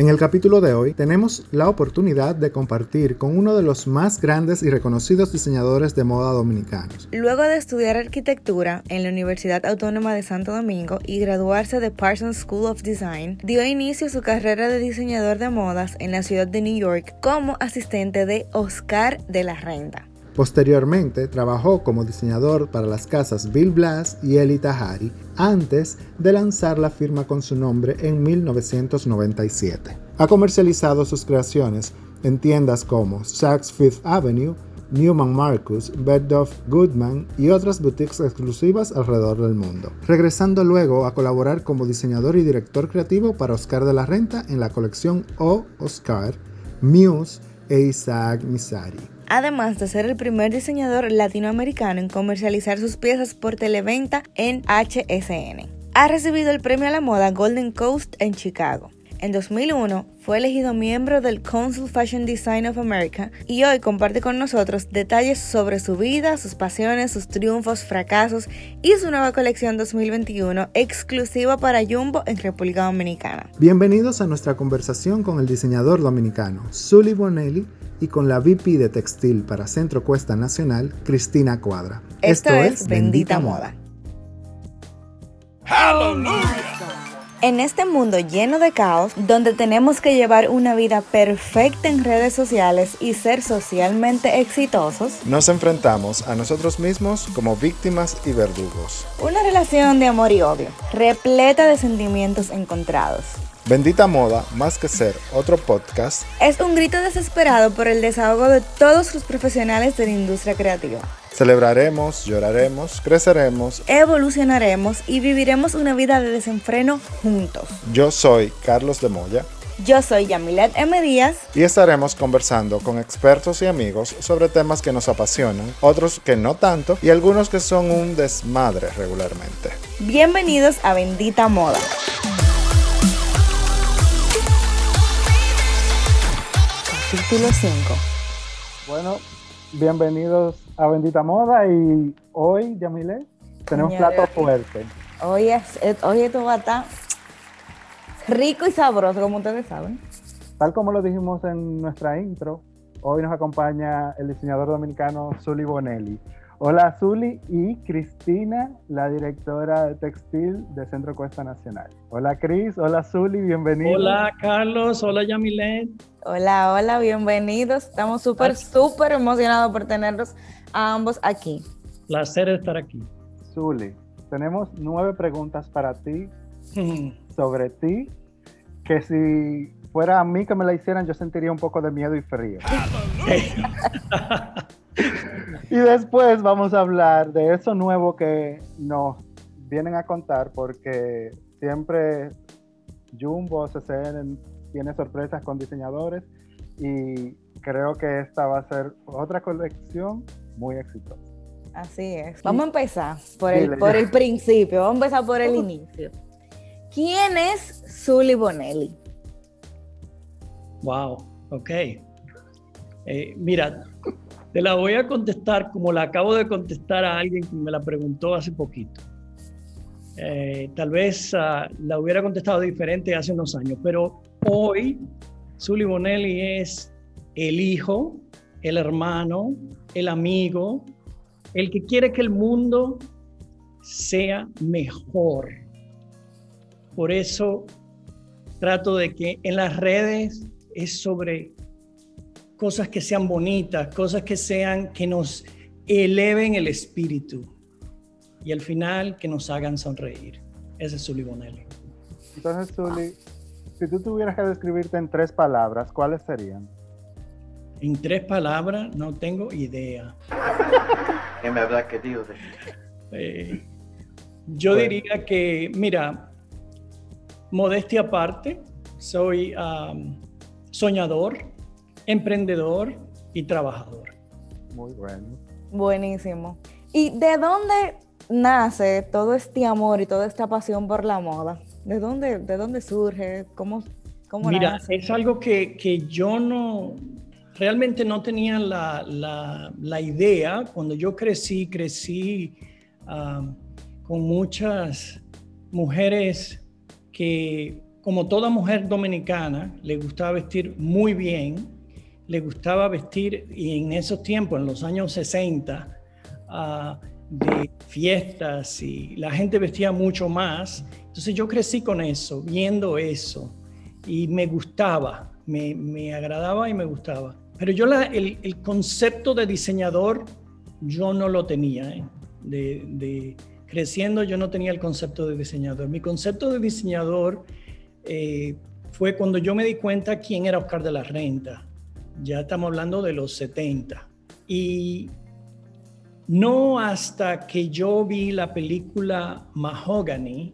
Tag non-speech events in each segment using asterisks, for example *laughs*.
En el capítulo de hoy tenemos la oportunidad de compartir con uno de los más grandes y reconocidos diseñadores de moda dominicanos. Luego de estudiar arquitectura en la Universidad Autónoma de Santo Domingo y graduarse de Parsons School of Design, dio inicio a su carrera de diseñador de modas en la ciudad de New York como asistente de Oscar de la Renta. Posteriormente trabajó como diseñador para las casas Bill Blass y Eli Tahari antes de lanzar la firma con su nombre en 1997. Ha comercializado sus creaciones en tiendas como Saks Fifth Avenue, Newman Marcus, Bergdorf Goodman y otras boutiques exclusivas alrededor del mundo, regresando luego a colaborar como diseñador y director creativo para Oscar de la Renta en la colección O Oscar, Muse e Isaac Misari además de ser el primer diseñador latinoamericano en comercializar sus piezas por televenta en HSN. Ha recibido el premio a la moda Golden Coast en Chicago. En 2001 fue elegido miembro del Council Fashion Design of America y hoy comparte con nosotros detalles sobre su vida, sus pasiones, sus triunfos, fracasos y su nueva colección 2021 exclusiva para Jumbo en República Dominicana. Bienvenidos a nuestra conversación con el diseñador dominicano Sully Bonelli y con la VP de Textil para Centro Cuesta Nacional, Cristina Cuadra. Esto, es Bendita, Moda. En este mundo lleno de caos, donde tenemos que llevar una vida perfecta en redes sociales y ser socialmente exitosos, nos enfrentamos a nosotros mismos como víctimas y verdugos. Una relación de amor y odio, repleta de sentimientos encontrados. Bendita Moda, más que ser otro podcast, es un grito desesperado por el desahogo de todos los profesionales de la industria creativa. Celebraremos, lloraremos, creceremos, evolucionaremos y viviremos una vida de desenfreno juntos. Yo soy Carlos de Moya. Yo soy Yamilet M. Díaz. Y estaremos conversando con expertos y amigos sobre temas que nos apasionan, otros que no tanto y algunos que son un desmadre regularmente. Bienvenidos a Bendita Moda. Capítulo 5. Bueno, bienvenidos a Bendita Moda y hoy, Yamile, tenemos plato fuerte. Hoy, es, hoy esto va a estar rico y sabroso, como ustedes saben. Tal como lo dijimos en nuestra intro, hoy nos acompaña el diseñador dominicano Zully Bonelli. Hola Zuli y Cristina, la directora de textil de Centro Cuesta Nacional. Hola Cris, hola Zuli, bienvenido. Hola Carlos, hola Yamilet. Hola, hola, bienvenidos. Estamos súper, súper emocionados por tenerlos a ambos aquí. Placer estar aquí. Zuli, tenemos nueve preguntas para ti *laughs* sobre ti, que si fuera a mí que me la hicieran, yo sentiría un poco de miedo y frío. *laughs* *laughs* y después vamos a hablar de eso nuevo que nos vienen a contar, porque siempre Jumbo, CCN tiene sorpresas con diseñadores y creo que esta va a ser otra colección muy exitosa. Así es. Vamos a empezar por el, por el principio, vamos a empezar por el inicio. ¿Quién es Zully Bonelli? Wow, ok. Eh, mira, te la voy a contestar como la acabo de contestar a alguien que me la preguntó hace poquito. Eh, tal vez ah, la hubiera contestado diferente hace unos años, pero hoy Zully Bonelli es el hijo, el hermano, el amigo, el que quiere que el mundo sea mejor. Por eso trato de que en las redes es sobre cosas que sean bonitas, cosas que sean, que nos eleven el espíritu y al final que nos hagan sonreír. Ese es Zully Bonelli. Entonces, Zully, si tú tuvieras que describirte en tres palabras, ¿cuáles serían? En tres palabras, no tengo idea. *laughs* ¿Qué me habla que Dios eh, yo diría que, mira, modestia aparte, soy soñador, emprendedor y trabajador. Muy bueno. Buenísimo. ¿Y de dónde nace todo este amor y toda esta pasión por la moda? ¿De dónde, de dónde surge? ¿Cómo, cómo Mira, es algo que, que, yo no, realmente no tenía la, la, la idea. Cuando yo crecí, crecí con muchas mujeres que como toda mujer dominicana, le gustaba vestir muy bien, le gustaba vestir, y en esos tiempos, en los años 60, ah, de fiestas y la gente vestía mucho más. Entonces yo crecí con eso, viendo eso, y me gustaba, me, agradaba y me gustaba. Pero yo el, concepto de diseñador, yo no lo tenía. ¿eh? De, creciendo yo no tenía el concepto de diseñador. Mi concepto de diseñador eh, fue cuando yo me di cuenta quién era Oscar de la Renta. Ya estamos hablando de los 70. Y no hasta que yo vi la película Mahogany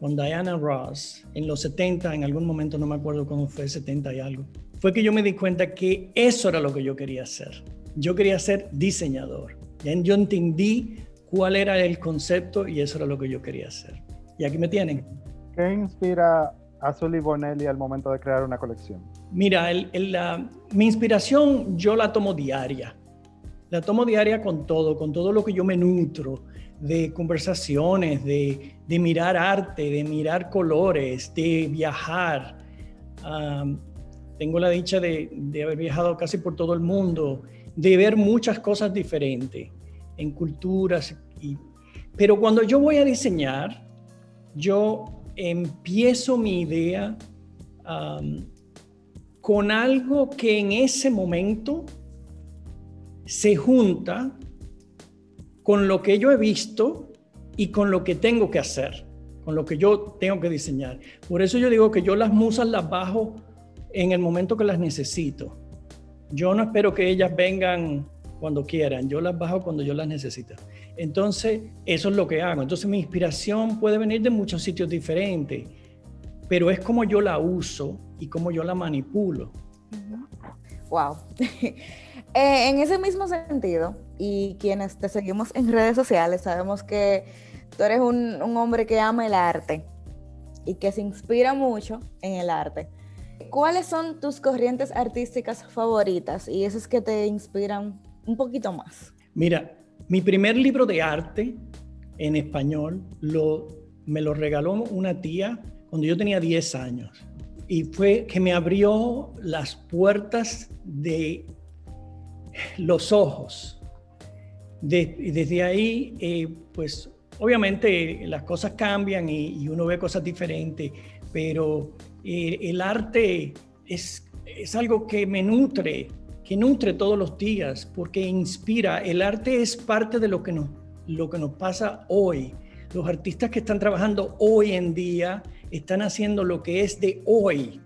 con Diana Ross en los 70, en algún momento no me acuerdo cómo fue, 70 y algo, fue que yo me di cuenta que eso era lo que yo quería hacer. Yo quería ser diseñador. Yo entendí cuál era el concepto y eso era lo que yo quería hacer. Y aquí me tienen. ¿Qué inspira a Sully Bonelli al momento de crear una colección? Mira, mi inspiración yo la tomo diaria. La tomo diaria con todo, con todo lo que yo me nutro de conversaciones, de, mirar arte, de mirar colores, de viajar. tengo la dicha de, haber viajado casi por todo el mundo, de ver muchas cosas diferentes en culturas. pero cuando yo voy a diseñar, yo empiezo mi idea con algo que en ese momento se junta con lo que yo he visto y con lo que tengo que hacer, con lo que yo tengo que diseñar. Por eso yo digo que yo las musas las bajo en el momento que las necesito. Yo no espero que ellas vengan cuando quieran, yo las bajo cuando yo las necesito. Entonces, eso es lo que hago. Entonces, mi inspiración puede venir de muchos sitios diferentes, pero es como yo la uso y como yo la manipulo. Wow. *laughs* Eh, en ese mismo sentido, y quienes te seguimos en redes sociales, sabemos que tú eres un, un hombre que ama el arte y que se inspira mucho en el arte. ¿Cuáles son tus corrientes artísticas favoritas y esas que te inspiran un poquito más? Mira, mi primer libro de arte en español lo, me lo regaló una tía cuando yo tenía 10 años y fue que me abrió las puertas de los ojos. desde ahí, eh, pues obviamente las cosas cambian y, uno ve cosas diferentes, pero eh, el arte es algo que me nutre que nutre todos los días, porque inspira. El arte es parte de lo que nos, lo que nos pasa hoy. Los artistas que están trabajando hoy en día están haciendo lo que es de hoy.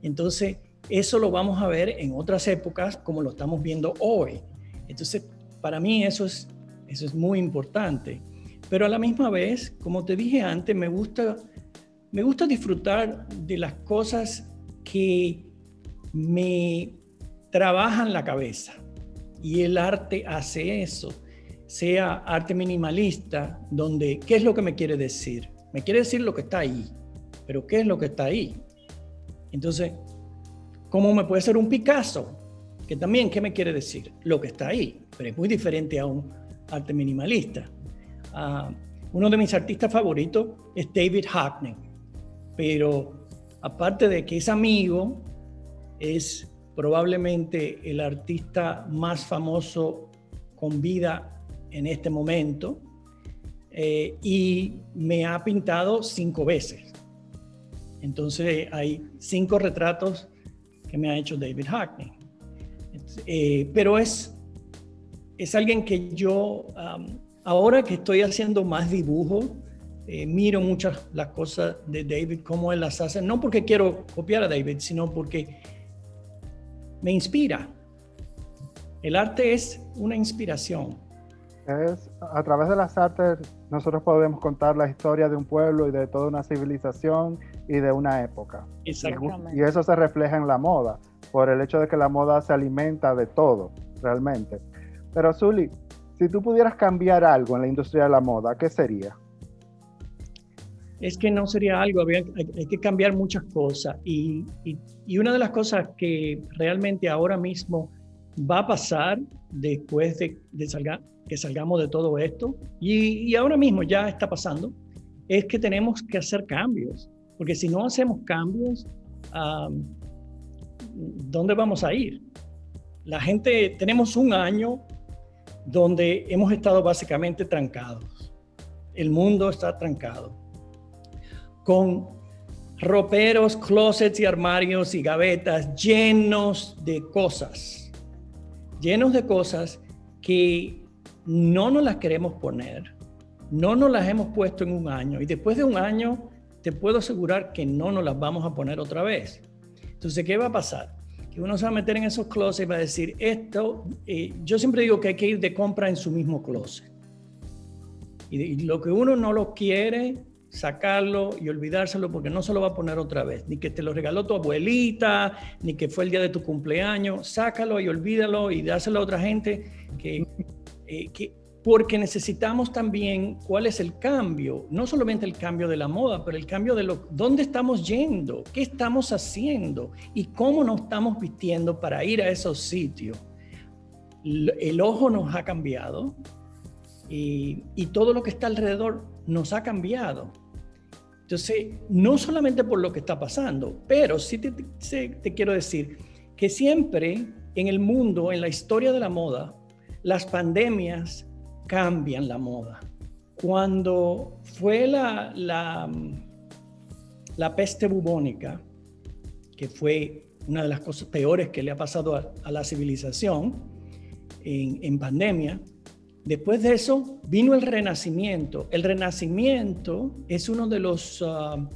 Entonces, eso lo vamos a ver en otras épocas como lo estamos viendo hoy. Entonces, para mí eso es, eso es muy importante. Pero a la misma vez, como te dije antes, me gusta, me gusta disfrutar de las cosas que me trabajan la cabeza y el arte hace eso, sea arte minimalista, donde, ¿qué es lo que me quiere decir? Me quiere decir lo que está ahí, pero ¿qué es lo que está ahí? Entonces, ¿cómo me puede ser un Picasso? Que también, ¿qué me quiere decir? Lo que está ahí, pero es muy diferente a un arte minimalista. Ah, uno de mis artistas favoritos es David Hockney, pero aparte de que es amigo, es probablemente el artista más famoso con vida en este momento eh, y me ha pintado cinco veces. Entonces hay cinco retratos que me ha hecho David Hackney. Eh, pero es, es alguien que yo, ahora que estoy haciendo más dibujo, eh, miro muchas las cosas de David, cómo él las hace, no porque quiero copiar a David, sino porque me inspira. El arte es una inspiración. Es, a través de las artes nosotros podemos contar la historia de un pueblo y de toda una civilización y de una época. Exactamente. Y eso se refleja en la moda, por el hecho de que la moda se alimenta de todo, realmente. Pero Zuli, si tú pudieras cambiar algo en la industria de la moda, ¿qué sería? Es que no sería algo, hay, que cambiar muchas cosas. Y, una de las cosas que realmente ahora mismo va a pasar después de, que salgamos de todo esto, y, ahora mismo ya está pasando, es que tenemos que hacer cambios. Porque si no hacemos cambios, ¿dónde vamos a ir? La gente, tenemos un año donde hemos estado básicamente trancados. El mundo está trancado. Con roperos, closets y armarios y gavetas llenos de cosas. Llenos de cosas que no nos las queremos poner. No nos las hemos puesto en un año. Y después de un año, te puedo asegurar que no nos las vamos a poner otra vez. Entonces, ¿qué va a pasar? Que uno se va a meter en esos closets y va a decir, esto, eh, yo siempre digo que hay que ir de compra en su mismo closet. Y, lo que uno no lo quiere, sacarlo y olvidárselo porque no se lo va a poner otra vez. Ni que te lo regaló tu abuelita, ni que fue el día de tu cumpleaños. Sácalo y olvídalo y dáselo a otra gente que, eh, que porque necesitamos también cuál es el cambio, no solamente el cambio de la moda, pero el cambio de lo, dónde estamos yendo, qué estamos haciendo y cómo nos estamos vistiendo para ir a esos sitios. El ojo nos ha cambiado y, todo lo que está alrededor nos ha cambiado. Entonces, no solamente por lo que está pasando, pero sí te, quiero decir que siempre en el mundo, en la historia de la moda, las pandemias cambian la moda. Cuando fue la, la, peste bubónica, que fue una de las cosas peores que le ha pasado a, la civilización en, en, pandemia, después de eso vino el renacimiento. El renacimiento es uno de los uh,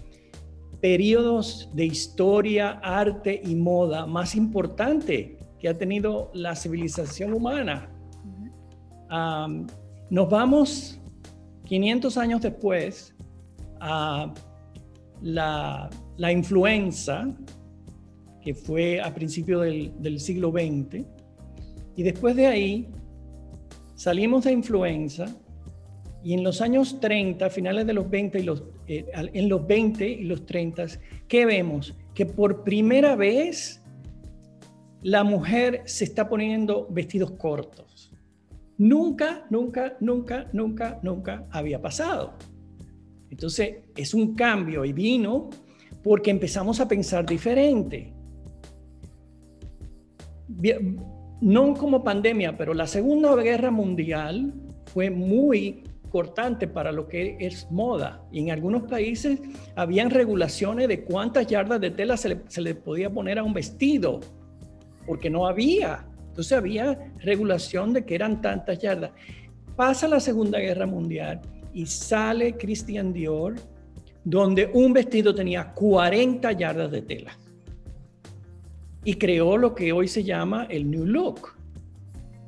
periodos de historia, arte y moda más importante que ha tenido la civilización humana. Um, nos vamos 500 años después a la, influenza, que fue a principios del, siglo XX, y después de ahí salimos de influenza y en los años 30, finales de los 20 y los, eh, en los 20 y los 30, ¿qué vemos? Que por primera vez la mujer se está poniendo vestidos cortos. Nunca, nunca, nunca, nunca, nunca había pasado. Entonces, es un cambio y vino porque empezamos a pensar diferente. No como pandemia, pero la Segunda Guerra Mundial fue muy cortante para lo que es moda. Y en algunos países habían regulaciones de cuántas yardas de tela se le, se le podía poner a un vestido, porque no había. Entonces había regulación de que eran tantas yardas. Pasa la Segunda Guerra Mundial y sale Christian Dior, donde un vestido tenía 40 yardas de tela. Y creó lo que hoy se llama el New Look.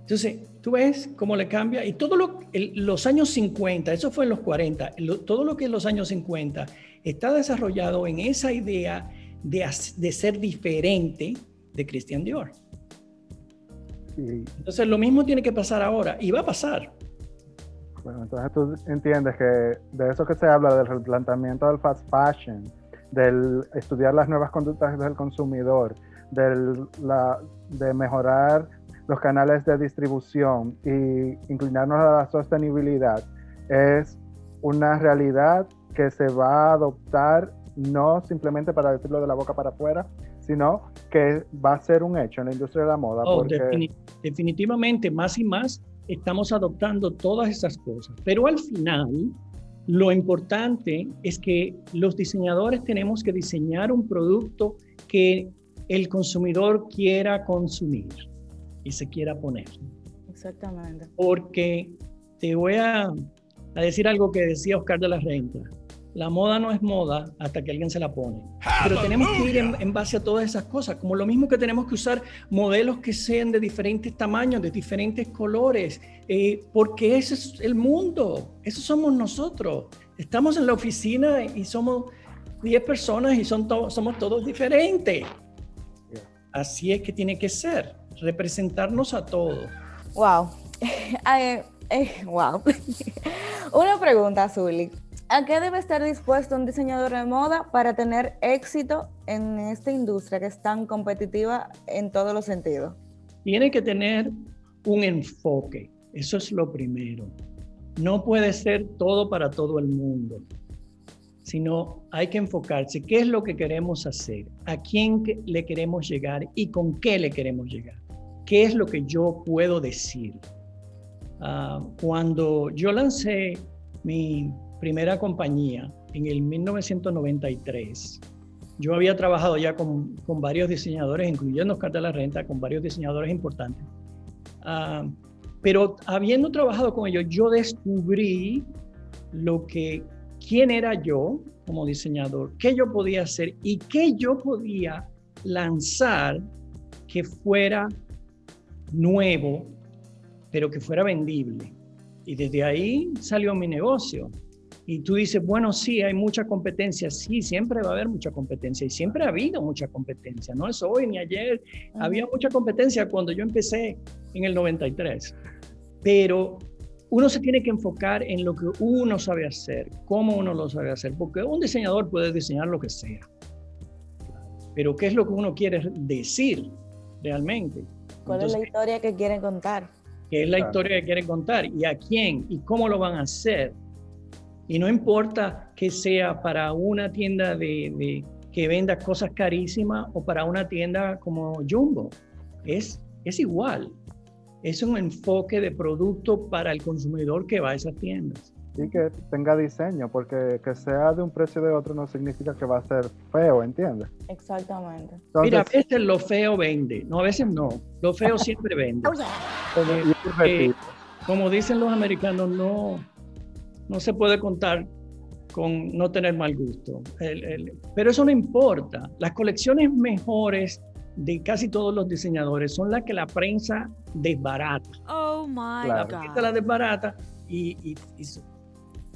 Entonces, tú ves cómo le cambia. Y todo lo, los años 50, eso fue en los 40, todo lo que en los años 50 está desarrollado en esa idea de, de ser diferente de Christian Dior. Entonces lo mismo tiene que pasar ahora y va a pasar. Bueno, entonces tú entiendes que de eso que se habla, del replanteamiento del fast fashion, del estudiar las nuevas conductas del consumidor, del, la, de mejorar los canales de distribución y inclinarnos a la sostenibilidad, es una realidad que se va a adoptar no simplemente para decirlo de la boca para afuera, sino que va a ser un hecho en la industria de la moda. Oh, definitivamente, más y más estamos adoptando todas esas cosas, pero al final lo importante es que los diseñadores tenemos que diseñar un producto que el consumidor quiera consumir y se quiera poner. Exactamente. Porque te voy a, a decir algo que decía Oscar de la Renta la moda no es moda hasta que alguien se la pone. Pero tenemos que ir en, base a todas esas cosas, como lo mismo que tenemos que usar modelos que sean de diferentes tamaños, de diferentes colores, eh, porque ese es el mundo, eso somos nosotros. Estamos en la oficina y somos 10 personas y son somos todos diferentes. Así es que tiene que ser, representarnos a todos. Wow. *laughs* Eh, eh, wow. *laughs* Una pregunta, Zuli. ¿A qué debe estar dispuesto un diseñador de moda para tener éxito en esta industria que es tan competitiva en todos los sentidos? Tiene que tener un enfoque, eso es lo primero. No puede ser todo para todo el mundo. Sino hay que enfocarse qué es lo que queremos hacer, a quién le queremos llegar y con qué le queremos llegar. ¿Qué es lo que yo puedo decir? Ah, cuando yo lancé mi primera compañía en el 1993, yo había trabajado ya con, con varios diseñadores, incluyendo Oscar de la Renta, con varios diseñadores importantes. Ah, pero habiendo trabajado con ellos, yo descubrí lo que, quién era yo como diseñador, qué yo podía hacer y qué yo podía lanzar que fuera nuevo, pero que fuera vendible. Y desde ahí salió mi negocio. Y tú dices, bueno, sí, hay mucha competencia. Sí, siempre va a haber mucha competencia. Y siempre ha habido mucha competencia. No es hoy ni ayer. Había mucha competencia cuando yo empecé en el 93. Pero uno se tiene que enfocar en lo que uno sabe hacer, cómo uno lo sabe hacer. Porque un diseñador puede diseñar lo que sea. Pero ¿qué es lo que uno quiere decir realmente? ¿Cuál es la historia que quieren contar? ¿Qué es la historia que quieren contar? ¿Y a quién? ¿Y cómo lo van a hacer? Y no importa que sea para una tienda de, que venda cosas carísimas o para una tienda como Jumbo. Es, es igual. Es un enfoque de producto para el consumidor que va a esas tiendas. Y que tenga diseño, porque que sea de un precio de otro no significa que va a ser feo, ¿entiendes? Exactamente. Mira, a veces lo feo vende, no, a veces no. Lo feo *laughs* siempre vende. Eh, como dicen los americanos, no, no se puede contar con no tener mal gusto. pero eso no importa. Las colecciones mejores de casi todos los diseñadores son las que la prensa desbarata. Oh my la God. La desbarata y, y,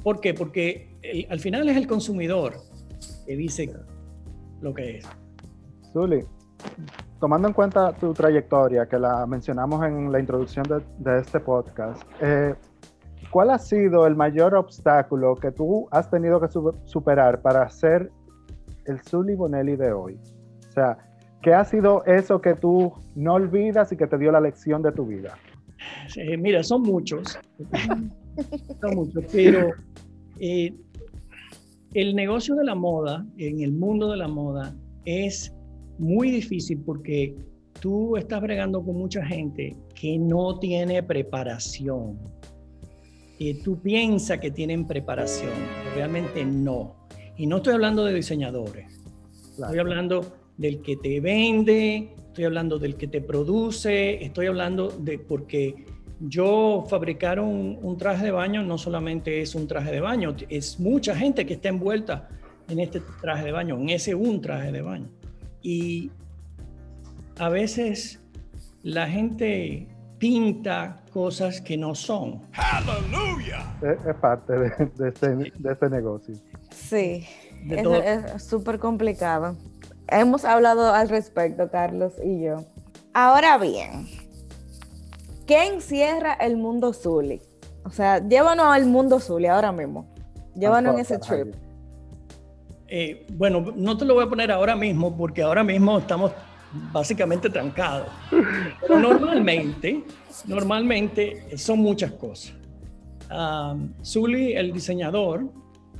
¿Por qué? Porque al final es el consumidor que dice lo que es. Zuli, tomando en cuenta tu trayectoria, que la mencionamos en la introducción de, de este podcast, eh, ¿cuál ha sido el mayor obstáculo que tú has tenido que superar para ser el Zully Bonelli de hoy? O sea, ¿qué ha sido eso que tú no olvidas y que te dio la lección de tu vida? mira, son muchos, son muchos, pero eh, el negocio de la moda, en el mundo de la moda, es muy difícil porque tú estás bregando con mucha gente que no tiene preparación tú piensas que tienen preparación, realmente no. Y no estoy hablando de diseñadores, estoy hablando del que te vende, estoy hablando del que te produce, estoy hablando de porque yo fabricar un, un, traje de baño no solamente es un traje de baño, es mucha gente que está envuelta en este traje de baño, en ese un traje de baño. Y a veces la gente pinta cosas que no son. ¡Aleluya! Es, parte de, este, de, este, negocio. Sí, es súper complicado. Hemos hablado al respecto, Carlos y yo. Ahora bien, ¿qué encierra el mundo Zully? O sea, llévanos al mundo Zully ahora mismo. Llévanos en ese trip. Eh, bueno, no te lo voy a poner ahora mismo porque ahora mismo estamos básicamente trancado. Pero normalmente, normalmente son muchas cosas. Um, Zully, el diseñador,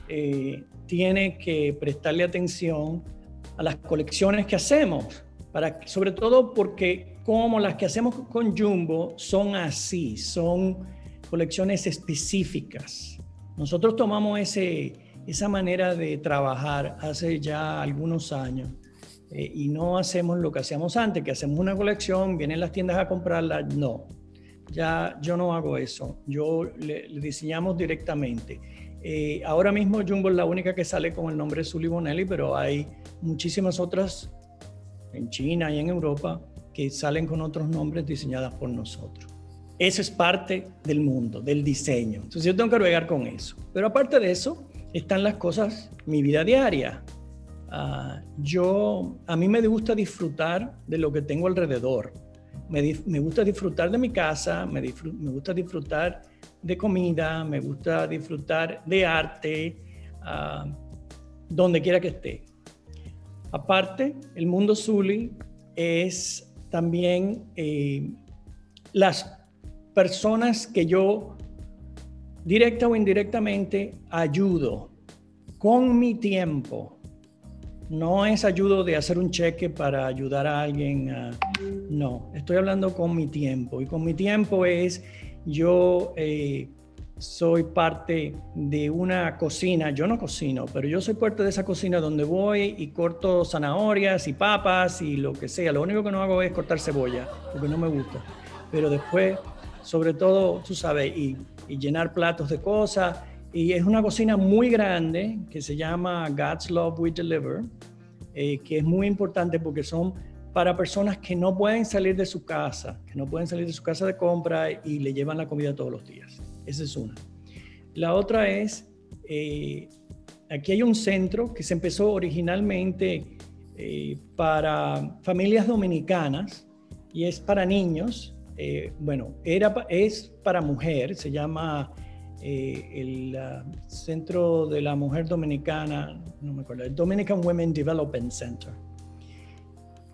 eh, tiene que prestarle atención a las colecciones que hacemos, para, sobre todo porque como las que hacemos con Jumbo son así, son colecciones específicas. Nosotros tomamos ese, esa manera de trabajar hace ya algunos años eh, y no hacemos lo que hacíamos antes, que hacemos una colección, vienen las tiendas a comprarla. No, ya yo no hago eso. Yo le, diseñamos directamente. Eh, ahora mismo Jumbo es la única que sale con el nombre Sully Bonelli, pero hay muchísimas otras en China y en Europa que salen con otros nombres diseñadas por nosotros. Eso es parte del mundo, del diseño. Entonces yo tengo que navegar con eso. Pero aparte de eso, están las cosas, mi vida diaria. Ah, yo, a mí me gusta disfrutar de lo que tengo alrededor. Me, me gusta disfrutar de mi casa, me, me, gusta disfrutar de comida, me gusta disfrutar de arte, uh, donde quiera que esté. Aparte, el mundo Zully es también eh, las personas que yo directa o indirectamente ayudo con mi tiempo. No es ayudo de hacer un cheque para ayudar a alguien. no, estoy hablando con mi tiempo. Y con mi tiempo es yo eh, soy parte de una cocina, yo no cocino, pero yo soy parte de esa cocina donde voy y corto zanahorias y papas y lo que sea. Lo único que no hago es cortar cebolla, porque no me gusta. Pero después, sobre todo, tú sabes, y, llenar platos de cosas. Y es una cocina muy grande que se llama God's Love We Deliver, eh, que es muy importante porque son para personas que no pueden salir de su casa, que no pueden salir de su casa de compra y le llevan la comida todos los días. Esa es una. La otra es, eh, aquí hay un centro que se empezó originalmente eh, para familias dominicanas y es para niños. Eh, bueno, era, es para mujer, se llama el Centro de la Mujer Dominicana, no me acuerdo, el Dominican Women Development Center.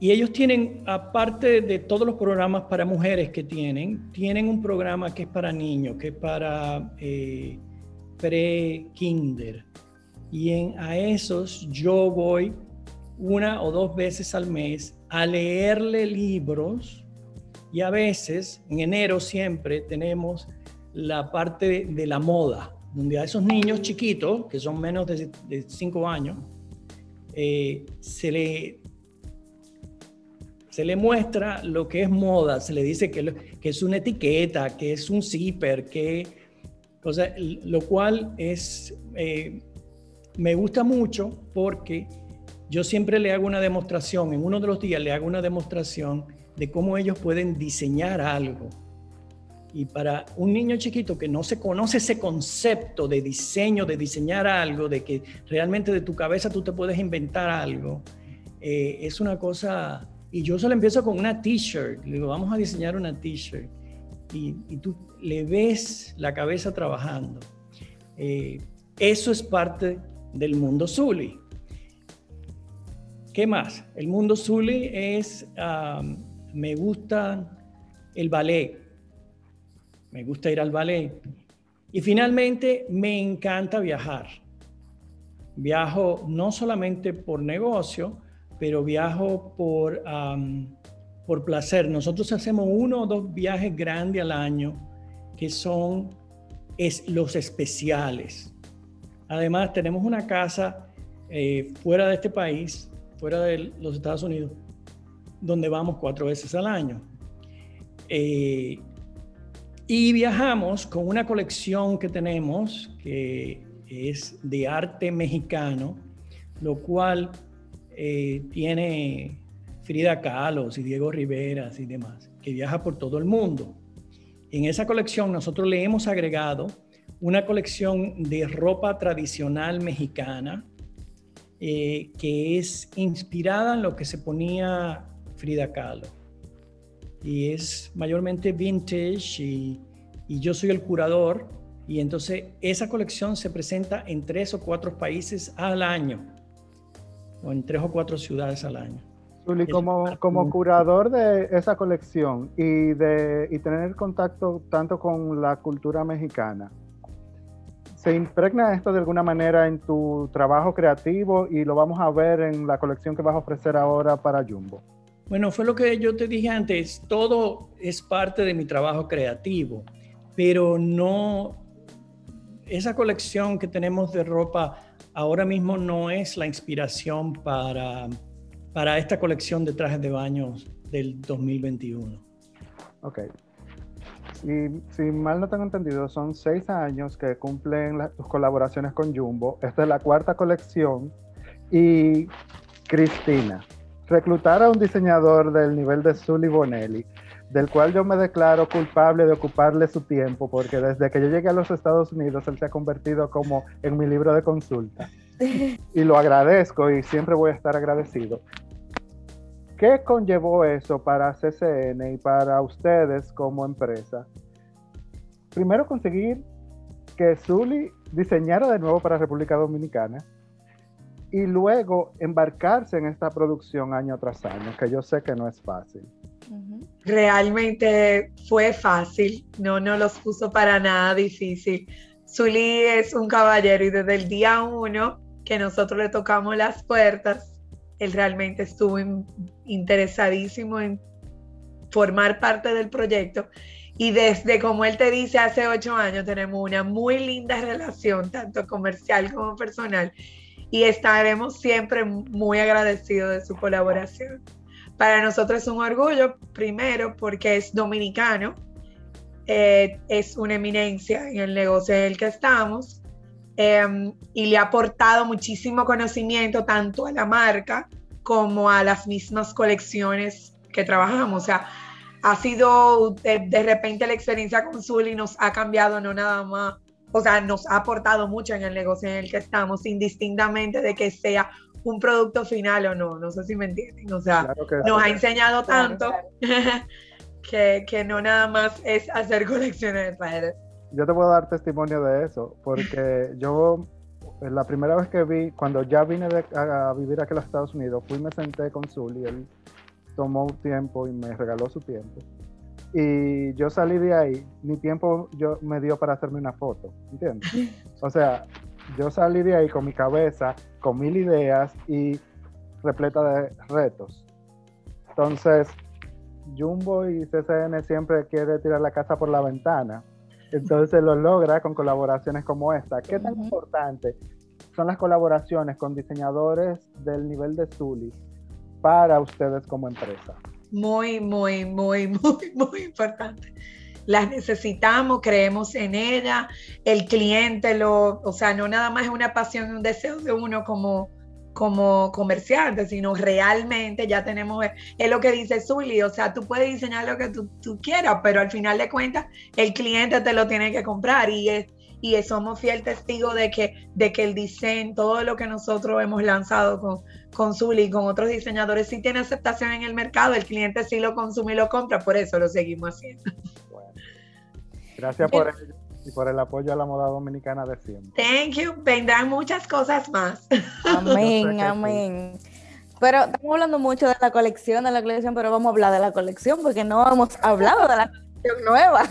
Y ellos tienen, aparte de todos los programas para mujeres que tienen, tienen un programa que es para niños, que es para eh, pre-kinder. Y en, a esos yo voy una o dos veces al mes a leerle libros y a veces, en enero siempre, tenemos la parte de la moda, donde a esos niños chiquitos, que son menos de, cinco años, eh, se le se le muestra lo que es moda, se le dice que, es una etiqueta, que es un zipper, que, o lo cual es, eh, me gusta mucho porque yo siempre le hago una demostración, en uno de los días le hago una demostración de cómo ellos pueden diseñar algo. Y para un niño chiquito que no se conoce ese concepto de diseño, de diseñar algo, de que realmente de tu cabeza tú te puedes inventar algo, eh, es una cosa y yo solo empiezo con una t-shirt. Le digo, vamos a diseñar una t-shirt. Y, tú le ves la cabeza trabajando. Eh, eso es parte del mundo Zully. ¿Qué más? El mundo Zully es, me gusta el ballet. Me gusta ir al ballet. Y finalmente, me encanta viajar. Viajo no solamente por negocio, pero viajo por, por placer. Nosotros hacemos uno o dos viajes grandes al año que son es, los especiales. Además, tenemos una casa eh, fuera de este país, fuera de los Estados Unidos, donde vamos cuatro veces al año. Eh, y viajamos con una colección que tenemos que es de arte mexicano, lo cual eh, tiene Frida Kahlo y Diego Riveras y demás, que viaja por todo el mundo. En esa colección nosotros le hemos agregado una colección de ropa tradicional mexicana eh, que es inspirada en lo que se ponía Frida Kahlo. Y es mayormente vintage y yo soy el curador y entonces esa colección se presenta en tres o cuatro países al año o en tres o cuatro ciudades al año. Zuli, como, como curador de esa colección y de y tener contacto tanto con la cultura mexicana, ¿se impregna esto de alguna manera en tu trabajo creativo y lo vamos a ver en la colección que vas a ofrecer ahora para Jumbo? Bueno, fue lo que yo te dije antes, todo es parte de mi trabajo creativo, pero no, esa colección que tenemos de ropa ahora mismo no es la inspiración para, para esta colección de trajes de baño del 2021. Ok. Y si mal no tengo entendido, son seis años que cumplen tus colaboraciones con Jumbo. Esta es la cuarta colección. Y Cristina, reclutar a un diseñador del nivel de Sully Bonelli del cual yo me declaro culpable de ocuparle su tiempo, porque desde que yo llegué a los Estados Unidos, él se ha convertido como en mi libro de consulta. *laughs* Y lo agradezco y siempre voy a estar agradecido. ¿Qué conllevó eso para CCN y para ustedes como empresa? Primero conseguir que Zully diseñara de nuevo para República Dominicana y luego embarcarse en esta producción año tras año, que yo sé que no es fácil. Realmente fue fácil, no nos los puso para nada difícil. Zully es un caballero y desde el día uno que nosotros le tocamos las puertas, él realmente estuvo interesadísimo en formar parte del proyecto. Y desde, como él te dice, hace ocho años tenemos una muy linda relación, tanto comercial como personal, y estaremos siempre muy agradecidos de su colaboración. Para nosotros es un orgullo, primero, porque es dominicano, eh, es una eminencia en el negocio en el que estamos em, y le ha aportado muchísimo conocimiento tanto a la marca como a las mismas colecciones que trabajamos. O sea, ha sido de, repente la experiencia con Zully nos ha cambiado no nada más, o sea, nos ha aportado mucho en el negocio en el que estamos, indistintamente de que sea un producto final o no, no sé si me entienden, o sea, nos ha enseñado tanto *laughs* que, que, no nada más es hacer colecciones de. Yo te puedo dar testimonio de eso, porque *laughs* yo la primera vez que vi, cuando ya vine a, vivir aquí a los Estados Unidos, fui y me senté con Zully, él tomó un tiempo y me regaló su tiempo. Y yo salí de ahí, mi tiempo yo me dio para hacerme una foto, ¿entiendes? *laughs* O sea, yo salí de ahí con mi cabeza, con mil ideas y repleta de retos. Entonces, Jumbo y CCN siempre quiere tirar la casa por la ventana. Entonces lo logra con colaboraciones como esta. ¿Qué tan importante son las colaboraciones con diseñadores del nivel de Zully para ustedes como empresa? Muy, muy, muy, *laughs* muy, muy importante. Las necesitamos, creemos en ella, el cliente lo, o sea, no nada más es una pasión y un deseo de uno como, como comerciante, sino realmente ya tenemos, es lo que dice Zully, o sea, tú puedes diseñar lo que tú, quieras, pero al final de cuentas el cliente te lo tiene que comprar y es, y somos fiel testigo de que, de que el diseño, todo lo que nosotros hemos lanzado con, con Zully y con otros diseñadores sí tiene aceptación en el mercado, el cliente sí lo consume y lo compra, por eso lo seguimos haciendo. Gracias por ello y por el apoyo a la moda dominicana de siempre. Thank you. Vendrán muchas cosas más. *laughs* Amén, amén. Pero estamos hablando mucho de la colección, de la colección, pero vamos a hablar de la colección porque no hemos hablado de la colección nueva.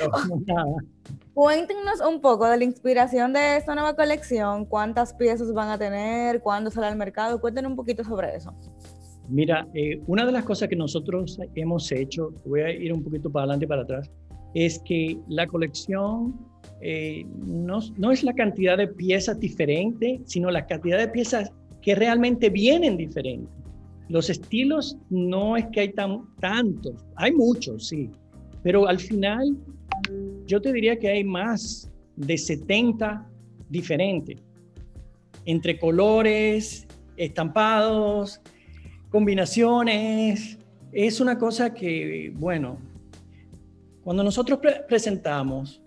*laughs* Cuéntenos un poco de la inspiración de esta nueva colección, cuántas piezas van a tener, cuándo sale al mercado, cuéntenos un poquito sobre eso. Mira, eh, una de las cosas que nosotros hemos hecho, voy a ir un poquito para adelante y para atrás, es que la colección eh, no, no, es la cantidad de piezas diferentes, sino la cantidad de piezas que realmente vienen diferentes. Los estilos no es que hay tan, tantos, hay muchos, sí, pero al final yo te diría que hay más de 70 diferentes, entre colores, estampados, combinaciones. Es una cosa que, bueno, cuando nosotros presentamos,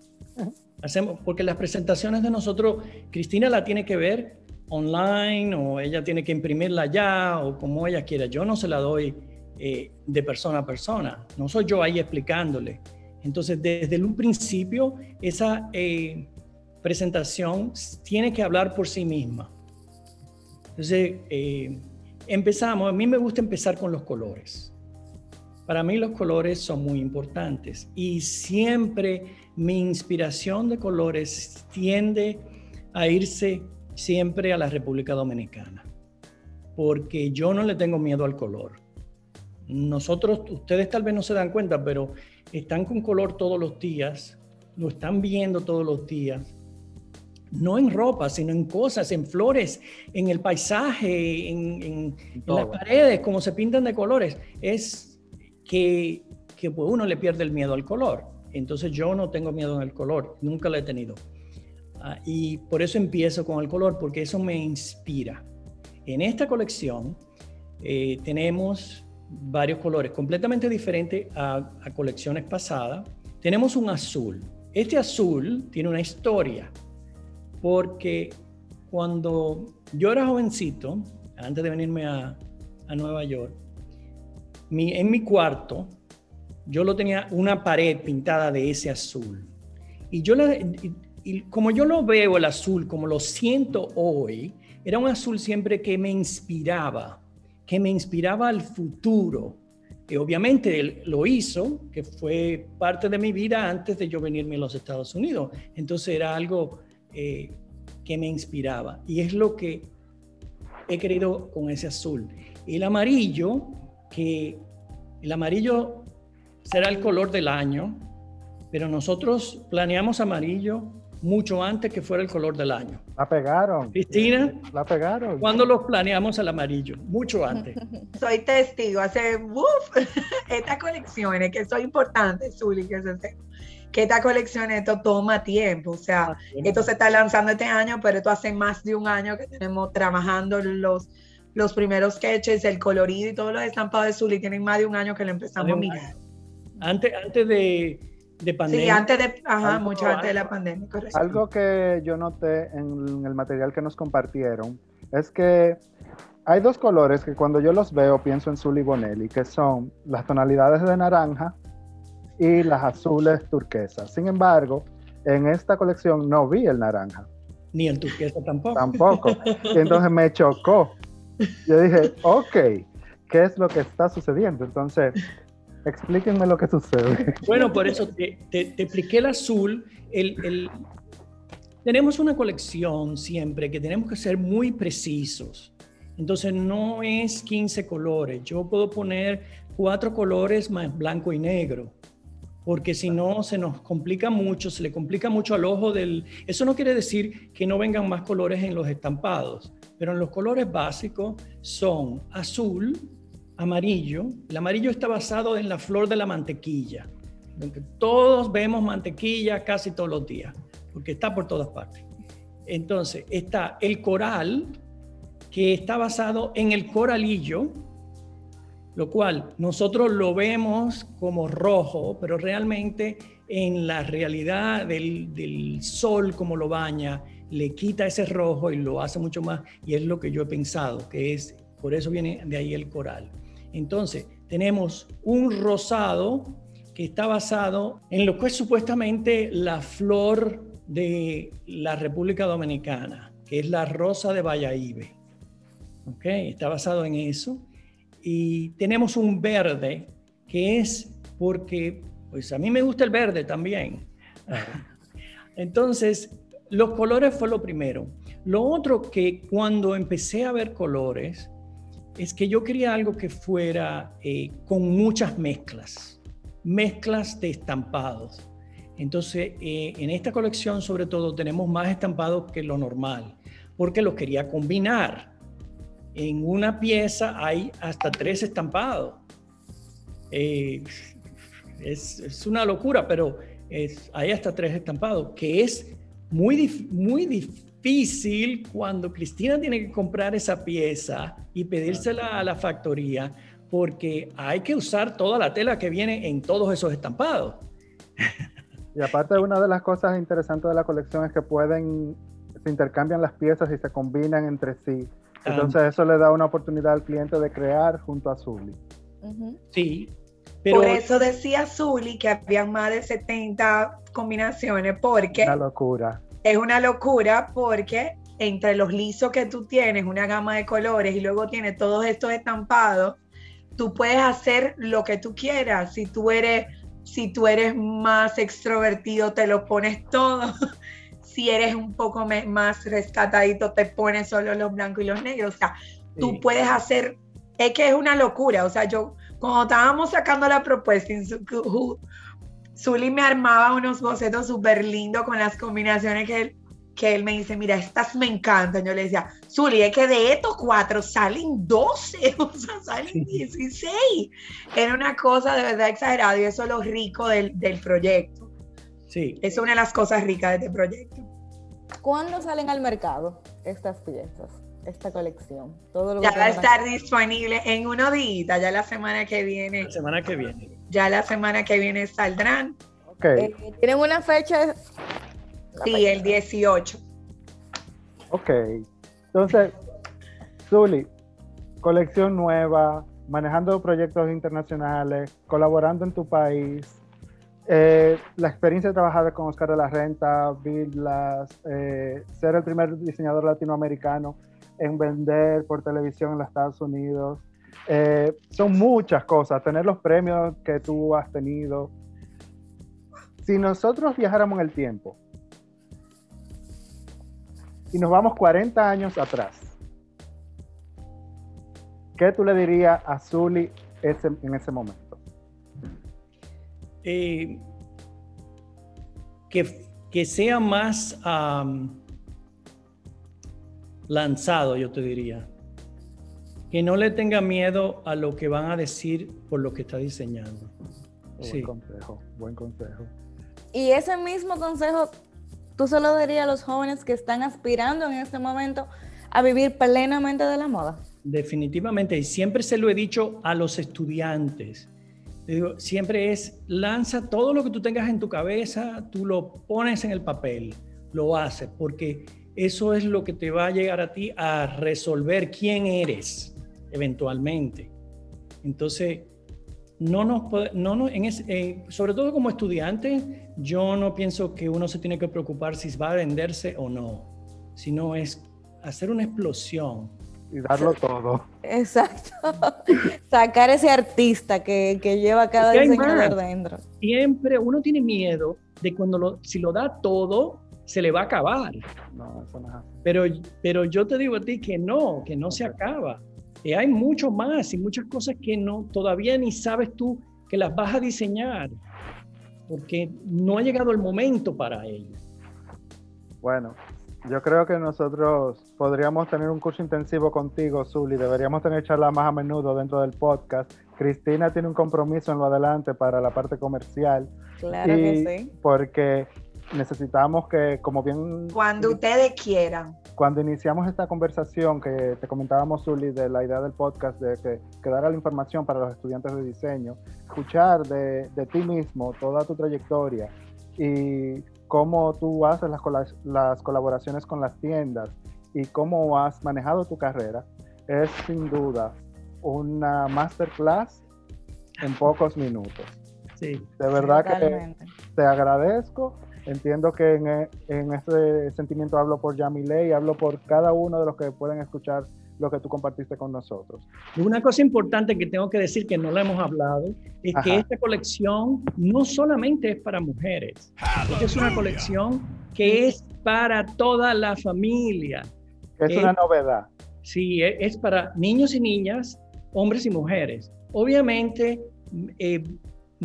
hacemos, porque las presentaciones de nosotros, Cristina la tiene que ver online o ella tiene que imprimirla ya o como ella quiera. Yo no se la doy eh, de persona a persona, no soy yo ahí explicándole. Entonces, desde un principio, esa eh, presentación tiene que hablar por sí misma. Entonces, eh, empezamos, a mí me gusta empezar con los colores. Para mí los colores son muy importantes y siempre mi inspiración de colores tiende a irse siempre a la República Dominicana, porque yo no le tengo miedo al color. Nosotros, ustedes tal vez no se dan cuenta, pero están con color todos los días, lo están viendo todos los días, no en ropa, sino en cosas, en flores, en el paisaje, en, las paredes, como se pintan de colores. Es que, que pues, uno le pierde el miedo al color. Entonces yo no tengo miedo al color, nunca lo he tenido. Ah, y por eso empiezo con el color, porque eso me inspira. En esta colección eh, tenemos varios colores completamente diferentes a, colecciones pasadas. Tenemos un azul. Este azul tiene una historia porque cuando yo era jovencito, antes de venirme a, Nueva York, en mi cuarto yo lo tenía una pared pintada de ese azul. Y yo y como yo lo veo el azul, como lo siento hoy, era un azul siempre que me inspiraba que me inspiraba al futuro. Y obviamente él lo hizo, que fue parte de mi vida antes de yo venirme a los Estados Unidos. Entonces era algo eh, que me inspiraba. Y es lo que he querido con ese azul. El amarillo, que el amarillo será el color del año, pero nosotros planeamos amarillo mucho antes que fuera el color del año. La pegaron. Cristina. La pegaron. ¿Cuándo los planeamos al amarillo? Mucho antes. *laughs* Soy testigo, hace, uf, *laughs* esta colección, es que eso es importante, Zuli, que se sepa que esta colección esto toma tiempo, o sea, esto se está lanzando este año, pero esto hace más de un año que tenemos trabajando los, los primeros sketches, el colorido y todos los estampados de Zully tienen más de un año que lo empezamos a mirar. Antes, antes de, de pandemia. Sí, antes de, ajá, mucho antes de la pandemia, correcto. Algo que yo noté en el material que nos compartieron es que hay dos colores que cuando yo los veo pienso en Zully Bonelli, que son las tonalidades de naranja y las azules turquesas. Sin embargo, en esta colección no vi el naranja. Ni el turquesa tampoco. Tampoco. *laughs* Y entonces me chocó. Yo dije, ok, ¿qué es lo que está sucediendo? Entonces, explíquenme lo que sucede. Bueno, por eso te, expliqué el azul. Tenemos una colección siempre que tenemos que ser muy precisos. Entonces, no es 15 colores. Yo puedo poner cuatro colores más blanco y negro porque si no se nos complica mucho, se le complica mucho al ojo del... Eso no quiere decir que no vengan más colores en los estampados, pero los colores básicos son azul, amarillo. El amarillo está basado en la flor de la mantequilla. Todos vemos mantequilla casi todos los días, porque está por todas partes. Entonces está el coral, que está basado en el coralillo, lo cual nosotros lo vemos como rojo, pero realmente en la realidad del, sol como lo baña, le quita ese rojo y lo hace mucho más, y es lo que yo he pensado, que es, por eso viene de ahí el coral. Entonces, tenemos un rosado que está basado en lo que es supuestamente la flor de la República Dominicana, que es la rosa de Valladolid. ¿Ok? Está basado en eso. Y tenemos un verde que es porque, pues a mí me gusta el verde también. *laughs* Entonces, los colores fue lo primero. Lo otro que cuando empecé a ver colores es que yo quería algo que fuera eh, con muchas mezclas, mezclas de estampados. Entonces, eh, en esta colección sobre todo tenemos más estampados que lo normal, porque los quería combinar en una pieza hay hasta tres estampados. Eh, es, una locura, pero hay hasta tres estampados, que es muy, muy difícil cuando Cristina tiene que comprar esa pieza y pedírsela a la factoría, porque hay que usar toda la tela que viene en todos esos estampados. *laughs* Y aparte, una de las cosas interesantes de la colección es que pueden, se intercambian las piezas y se combinan entre sí. Entonces eso le da una oportunidad al cliente de crear junto a Zully. Sí. Pero... Por eso decía Zully que habían más de 70 combinaciones, porque... Una locura. Es una locura porque entre los lisos que tú tienes, una gama de colores, y luego tienes todos estos estampados, tú puedes hacer lo que tú quieras. Si tú eres, si tú eres más extrovertido, te lo pones todo. *laughs* si eres un poco más rescatadito, te pones solo los blancos y los negros. O sea, tú puedes hacer, es que es una locura. O sea, yo, cuando estábamos sacando la propuesta, Zully me armaba unos bocetos súper lindos con las combinaciones que él, que él me dice, mira, estas me encantan. Yo le decía, Zully, es que de estos cuatro salen 12, *laughs* o sea, salen 16. Era una cosa de verdad exagerada y eso es lo rico del, del proyecto. Sí. Es una de las cosas ricas de este proyecto. ¿Cuándo salen al mercado estas piezas, esta colección? Todo ya va a estar disponible en unos días, ya la semana que viene. La semana que viene. Ya la semana que viene saldrán. Okay. Eh, ¿Tienen una fecha? sí, el 18. Ok. Entonces, Zuli, colección nueva, manejando proyectos internacionales, colaborando en tu país eh, la experiencia de trabajar con Oscar de la Renta, Bill Blas, eh, ser el primer diseñador latinoamericano en vender por televisión en los Estados Unidos. Eh, son muchas cosas, tener los premios que tú has tenido. Si nosotros viajáramos en el tiempo, y nos vamos 40 años atrás. ¿Qué tú le dirías a Zully ese, en ese momento? Eh, que, que, sea más lanzado, yo te diría. Que no le tenga miedo a lo que van a decir por lo que está diseñando. Buen sí. consejo, buen consejo. Y ese mismo consejo, tú solo dirías a los jóvenes que están aspirando en este momento a vivir plenamente de la moda. Definitivamente, y siempre se lo he dicho a los estudiantes. Digo, siempre es lanza todo lo que tú tengas en tu cabeza, tú lo pones en el papel, lo haces, porque eso es lo que te va a llegar a ti a resolver quién eres eventualmente. Entonces, no nos, no, no en eh, sobre todo como estudiante, yo no pienso que uno se tiene que preocupar si va a venderse o no, sino es hacer una explosión. Y darlo todo. Exacto. *laughs* Sacar ese artista que, que lleva cada diseñador dentro. Siempre uno tiene miedo de cuando lo, si lo da todo, se le va a acabar. No, eso no es así. Pero, pero yo te digo a ti que no, que no se acaba. Y hay mucho más y muchas cosas que no todavía ni sabes tú que las vas a diseñar, porque no ha llegado el momento para ello. Bueno, yo creo que nosotros podríamos tener un curso intensivo contigo, Zuli. Deberíamos tener charlas más a menudo dentro del podcast. Cristina tiene un compromiso en lo adelante para la parte comercial. Claro que sí. Porque necesitamos que, como bien... Cuando ustedes quieran. Cuando iniciamos esta conversación que te comentábamos, Zuli, de la idea del podcast, de que quedara la información para los estudiantes de diseño, escuchar de, de ti mismo toda tu trayectoria y cómo tú haces las, las colaboraciones con las tiendas y cómo has manejado tu carrera, es sin duda una masterclass en pocos minutos. Sí. De verdad que te agradezco Entiendo que en, en este sentimiento hablo por Yamile y hablo por cada uno de los que pueden escuchar lo que tú compartiste con nosotros. Una cosa importante que tengo que decir que no lo hemos hablado es que esta colección no solamente es para mujeres, es una colección que es para toda la familia. Es una novedad. Sí, e, es para niños y niñas, hombres y mujeres. Obviamente, eh,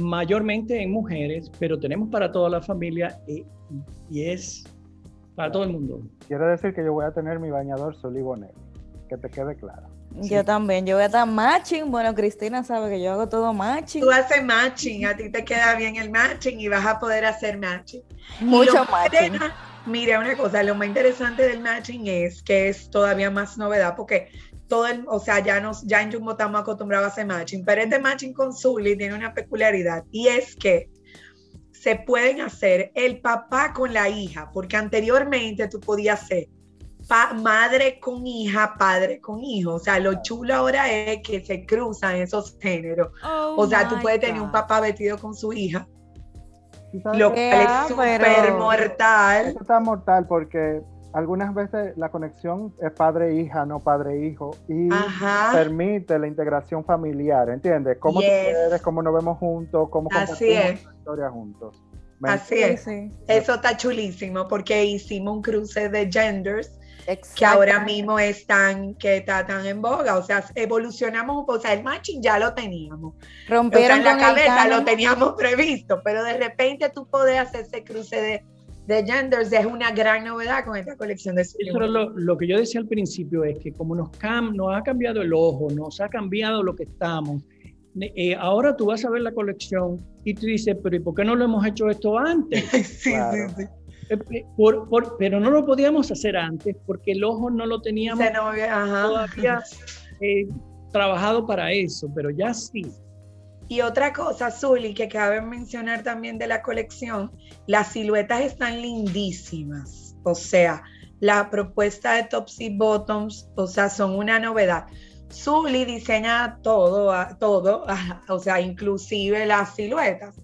mayormente en mujeres, pero tenemos para toda la familia y, es para todo el mundo. Quiero decir que yo voy a tener mi bañador Solibonel, que te quede claro. Yo también, yo voy a estar matching. Bueno, Cristina sabe que yo hago todo matching. Tú haces matching, a ti te queda bien el matching y vas a poder hacer matching. Mucho matching. Mira, una cosa, lo más interesante del matching es que es todavía más novedad porque todo o sea, ya, nos, ya en Jumbo estamos acostumbrados a hacer matching, pero este matching con Zully tiene una peculiaridad y es que se pueden hacer el papá con la hija, porque anteriormente tú podías ser madre con hija, padre con hijo. O sea, lo chulo ahora es que se cruzan esos géneros. Oh o sea, tú puedes tener un papá vestido con su hija. Lo que es súper mortal. Eso está mortal porque algunas veces la conexión es padre-hija, no padre-hijo, y permite la integración familiar, ¿entiendes? Cómo tú cómo nos vemos juntos, cómo compartimos la historia juntos. Así es. Eso está chulísimo porque hicimos un cruce de genders que ahora mismo están que está tan en boga, o sea, evolucionamos, o sea, el matching ya lo teníamos. Rompieron en la cabeza lo teníamos *laughs* previsto, pero de repente tú podés hacer ese cruce de de genders es una gran novedad con esta colección de Eso lo, lo, que yo decía al principio es que como nos, cam, nos ha cambiado el ojo, nos ha cambiado lo que estamos, eh, ahora tú vas a ver la colección y tú dices, pero ¿y por qué no lo hemos hecho esto antes? *laughs* sí, sí, sí. Eh, eh, por, por, pero no lo podíamos hacer antes porque el ojo no lo teníamos todavía *laughs* trabajado para eso, pero ya sí. Y otra cosa, Zully, que cabe mencionar también de la colección, las siluetas están lindísimas. O sea, la propuesta de tops y bottoms, o sea, son una novedad. Zully diseña todo, todo, *laughs* o sea, inclusive las siluetas.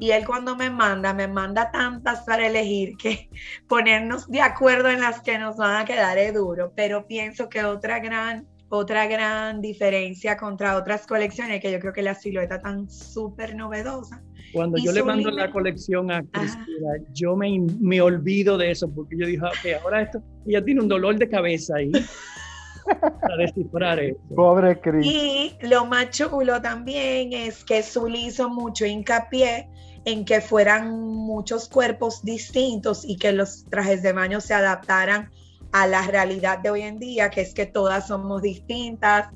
Y él cuando me manda, me manda tantas para elegir que *laughs* ponernos de acuerdo en las que nos van a quedar es duro. Pero pienso que otra gran otra gran diferencia contra otras colecciones, que yo creo que la silueta tan súper novedosa. Cuando Y yo le mando la colección a Cristina, yo me, me olvido de eso porque yo dije, ok, ahora esto, ella tiene un dolor de cabeza ahí *laughs* para descifrar eso. Pobre Chris. Y lo más chulo también es que Zully hizo mucho hincapié en que fueran muchos cuerpos distintos y que los trajes de baño se adaptaran a la realidad de hoy en día, que es que todas somos distintas,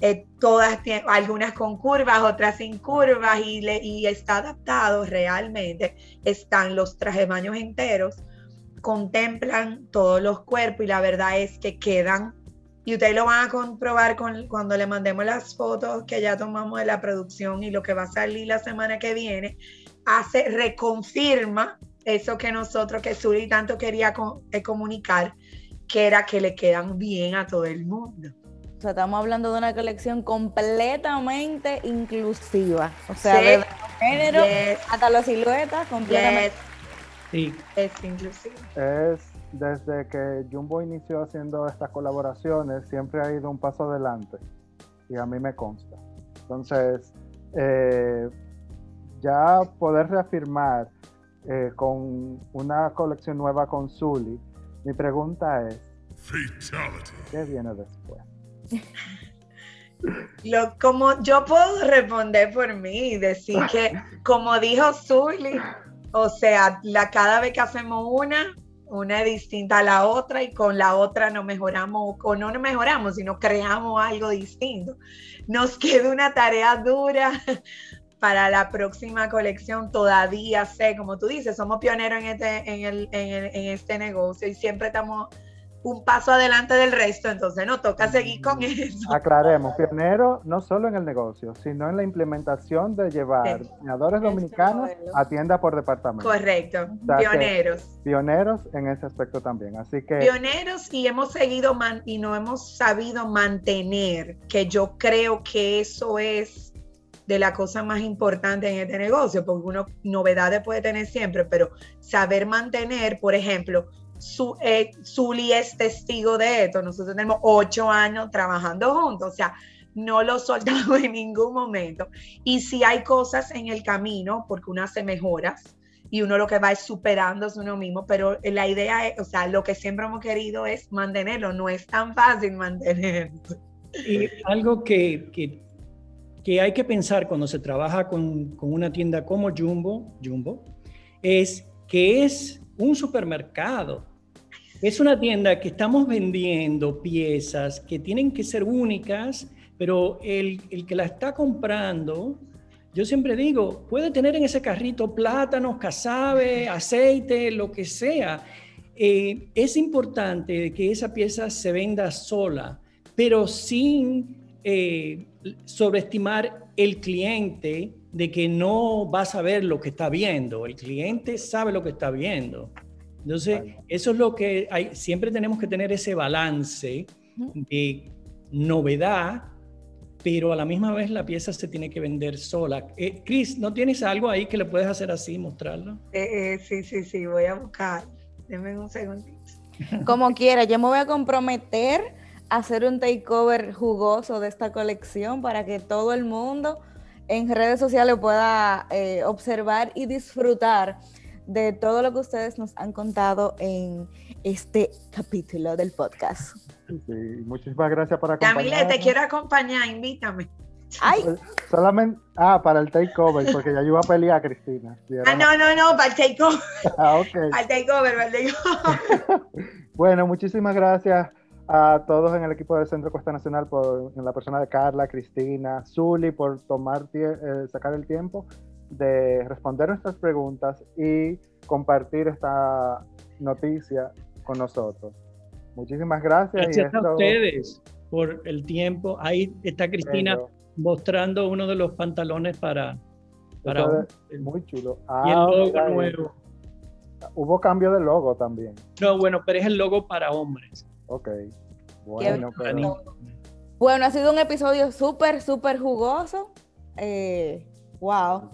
eh, todas algunas con curvas, otras sin curvas, y, le- y está adaptado realmente. Están los trajes baños enteros, contemplan todos los cuerpos y la verdad es que quedan y ustedes lo van a comprobar con, cuando le mandemos las fotos que ya tomamos de la producción y lo que va a salir la semana que viene, hace, reconfirma eso que nosotros, que Suri tanto quería eh, comunicar, que era que le quedan bien a todo el mundo. O sea, estamos hablando de una colección completamente inclusiva. O sea, Sí. desde Yes, hasta las siluetas, completamente. yes, Sí, es inclusivo. Es desde que Jumbo inició haciendo estas colaboraciones, siempre ha ido un paso adelante. Y a mí me consta. Entonces, eh, ya poder reafirmar eh, con una colección nueva con Zully, mi pregunta es, ¿qué viene después? *laughs* Lo, como yo puedo responder por mí y decir que, como dijo Zully, o sea, la, cada vez que hacemos una, una es distinta a la otra y con la otra no mejoramos, o no nos mejoramos, sino creamos algo distinto. Nos queda una tarea dura para la próxima colección. Todavía sé, como tú dices, somos pioneros en este, en el, en el- en este negocio y siempre estamos un paso adelante del resto, entonces nos toca seguir con eso. Aclaremos, pionero no solo en el negocio, sino en la implementación de llevar Sí. diseñadores Este dominicanos modelo. a tienda por departamento. Correcto, sea pioneros. Pioneros en ese aspecto también. Así que Pioneros y hemos seguido man- y no hemos sabido mantener, que yo creo que eso es de la cosa más importante en este negocio, porque uno novedades puede tener siempre, pero saber mantener, por ejemplo, su, eh, Zully es testigo de esto, nosotros tenemos ocho años trabajando juntos, o sea, no lo soltamos *laughs* en ningún momento. Y si hay cosas en el camino, porque uno hace mejoras, y uno lo que va es superándose uno mismo, pero la idea es, o sea, lo que siempre hemos querido es mantenerlo, no es tan fácil mantenerlo. Y algo que, que hay que pensar cuando se trabaja con, con una tienda como Jumbo, Jumbo, es que es un supermercado. Es una tienda que estamos vendiendo piezas que tienen que ser únicas, pero el, el que la está comprando, yo siempre digo, puede tener en ese carrito plátanos, casabe, aceite, lo que sea. Eh, es importante que esa pieza se venda sola, pero sin eh, sobreestimar el cliente de que no va a saber lo que está viendo. El cliente sabe lo que está viendo. Entonces, Vale. eso es lo que hay. Siempre tenemos que tener ese balance de novedad, pero a la misma vez la pieza se tiene que vender sola. Eh, Chris, ¿no tienes algo ahí que le puedes hacer así, mostrarlo? Eh, eh, sí, sí, sí, voy a buscar. Denme un segundito. Como quiera, yo me voy a comprometer hacer un takeover jugoso de esta colección para que todo el mundo en redes sociales pueda eh, observar y disfrutar de todo lo que ustedes nos han contado en este capítulo del podcast. sí, muchísimas gracias por acompañarnos. te quiero acompañar, invítame. ¡Ay! Solamente, ah, para el takeover, porque ya yo iba a pelear a Cristina. Ah, no, no, no, para el takeover, *laughs* Ah, ok. para el takeover, para el takeover. *laughs* Bueno, muchísimas gracias a todos en el equipo del Centro Cuesta Nacional, por, en la persona de Carla, Cristina, Zuli, por tomar eh, sacar el tiempo de responder nuestras preguntas y compartir esta noticia con nosotros. Muchísimas gracias. y Gracias a esto- ustedes por el tiempo. Ahí está Cristina Bello. mostrando uno de los pantalones para, para un- Muy chulo. y el Ah, logo nuevo. Hubo cambio de logo también. No, bueno, pero es el logo para hombres. Ok. Bueno, pero-. Bueno, ha sido un episodio súper, súper jugoso. Eh, wow.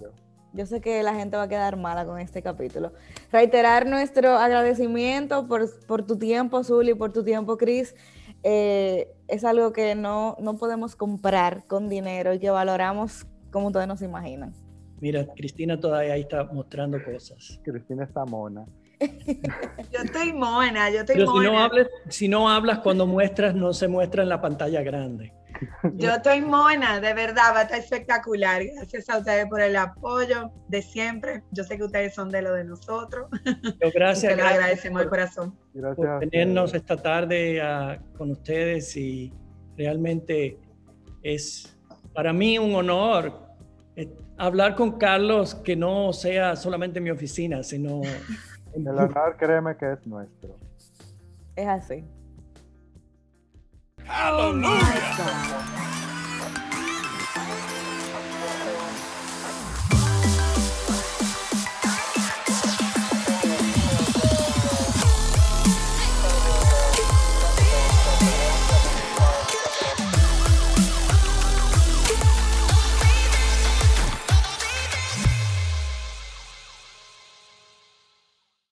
Yo sé que la gente va a quedar mala con este capítulo. Reiterar nuestro agradecimiento por, por tu tiempo, Zuli, por tu tiempo, Chris. eh, es algo que no, no podemos comprar con dinero y que valoramos como ustedes nos imaginan. Mira, Cristina todavía ahí está mostrando cosas. Cristina está mona. Yo estoy mona, yo estoy Pero si mona. no, hables, si no hablas cuando muestras, no se muestra en la pantalla grande. Yo estoy mona, de verdad, va a estar espectacular. Gracias a ustedes por el apoyo de siempre. Yo sé que ustedes son de lo de nosotros. *laughs* Pero y gracias, se lo gracias agradecemos de corazón. por tenernos esta tarde ah, con ustedes y realmente es para mí un honor eh, hablar con Carlos que no sea solamente en mi oficina, sino... El honor, *laughs* créeme que es nuestro. Es así. Hallelujah.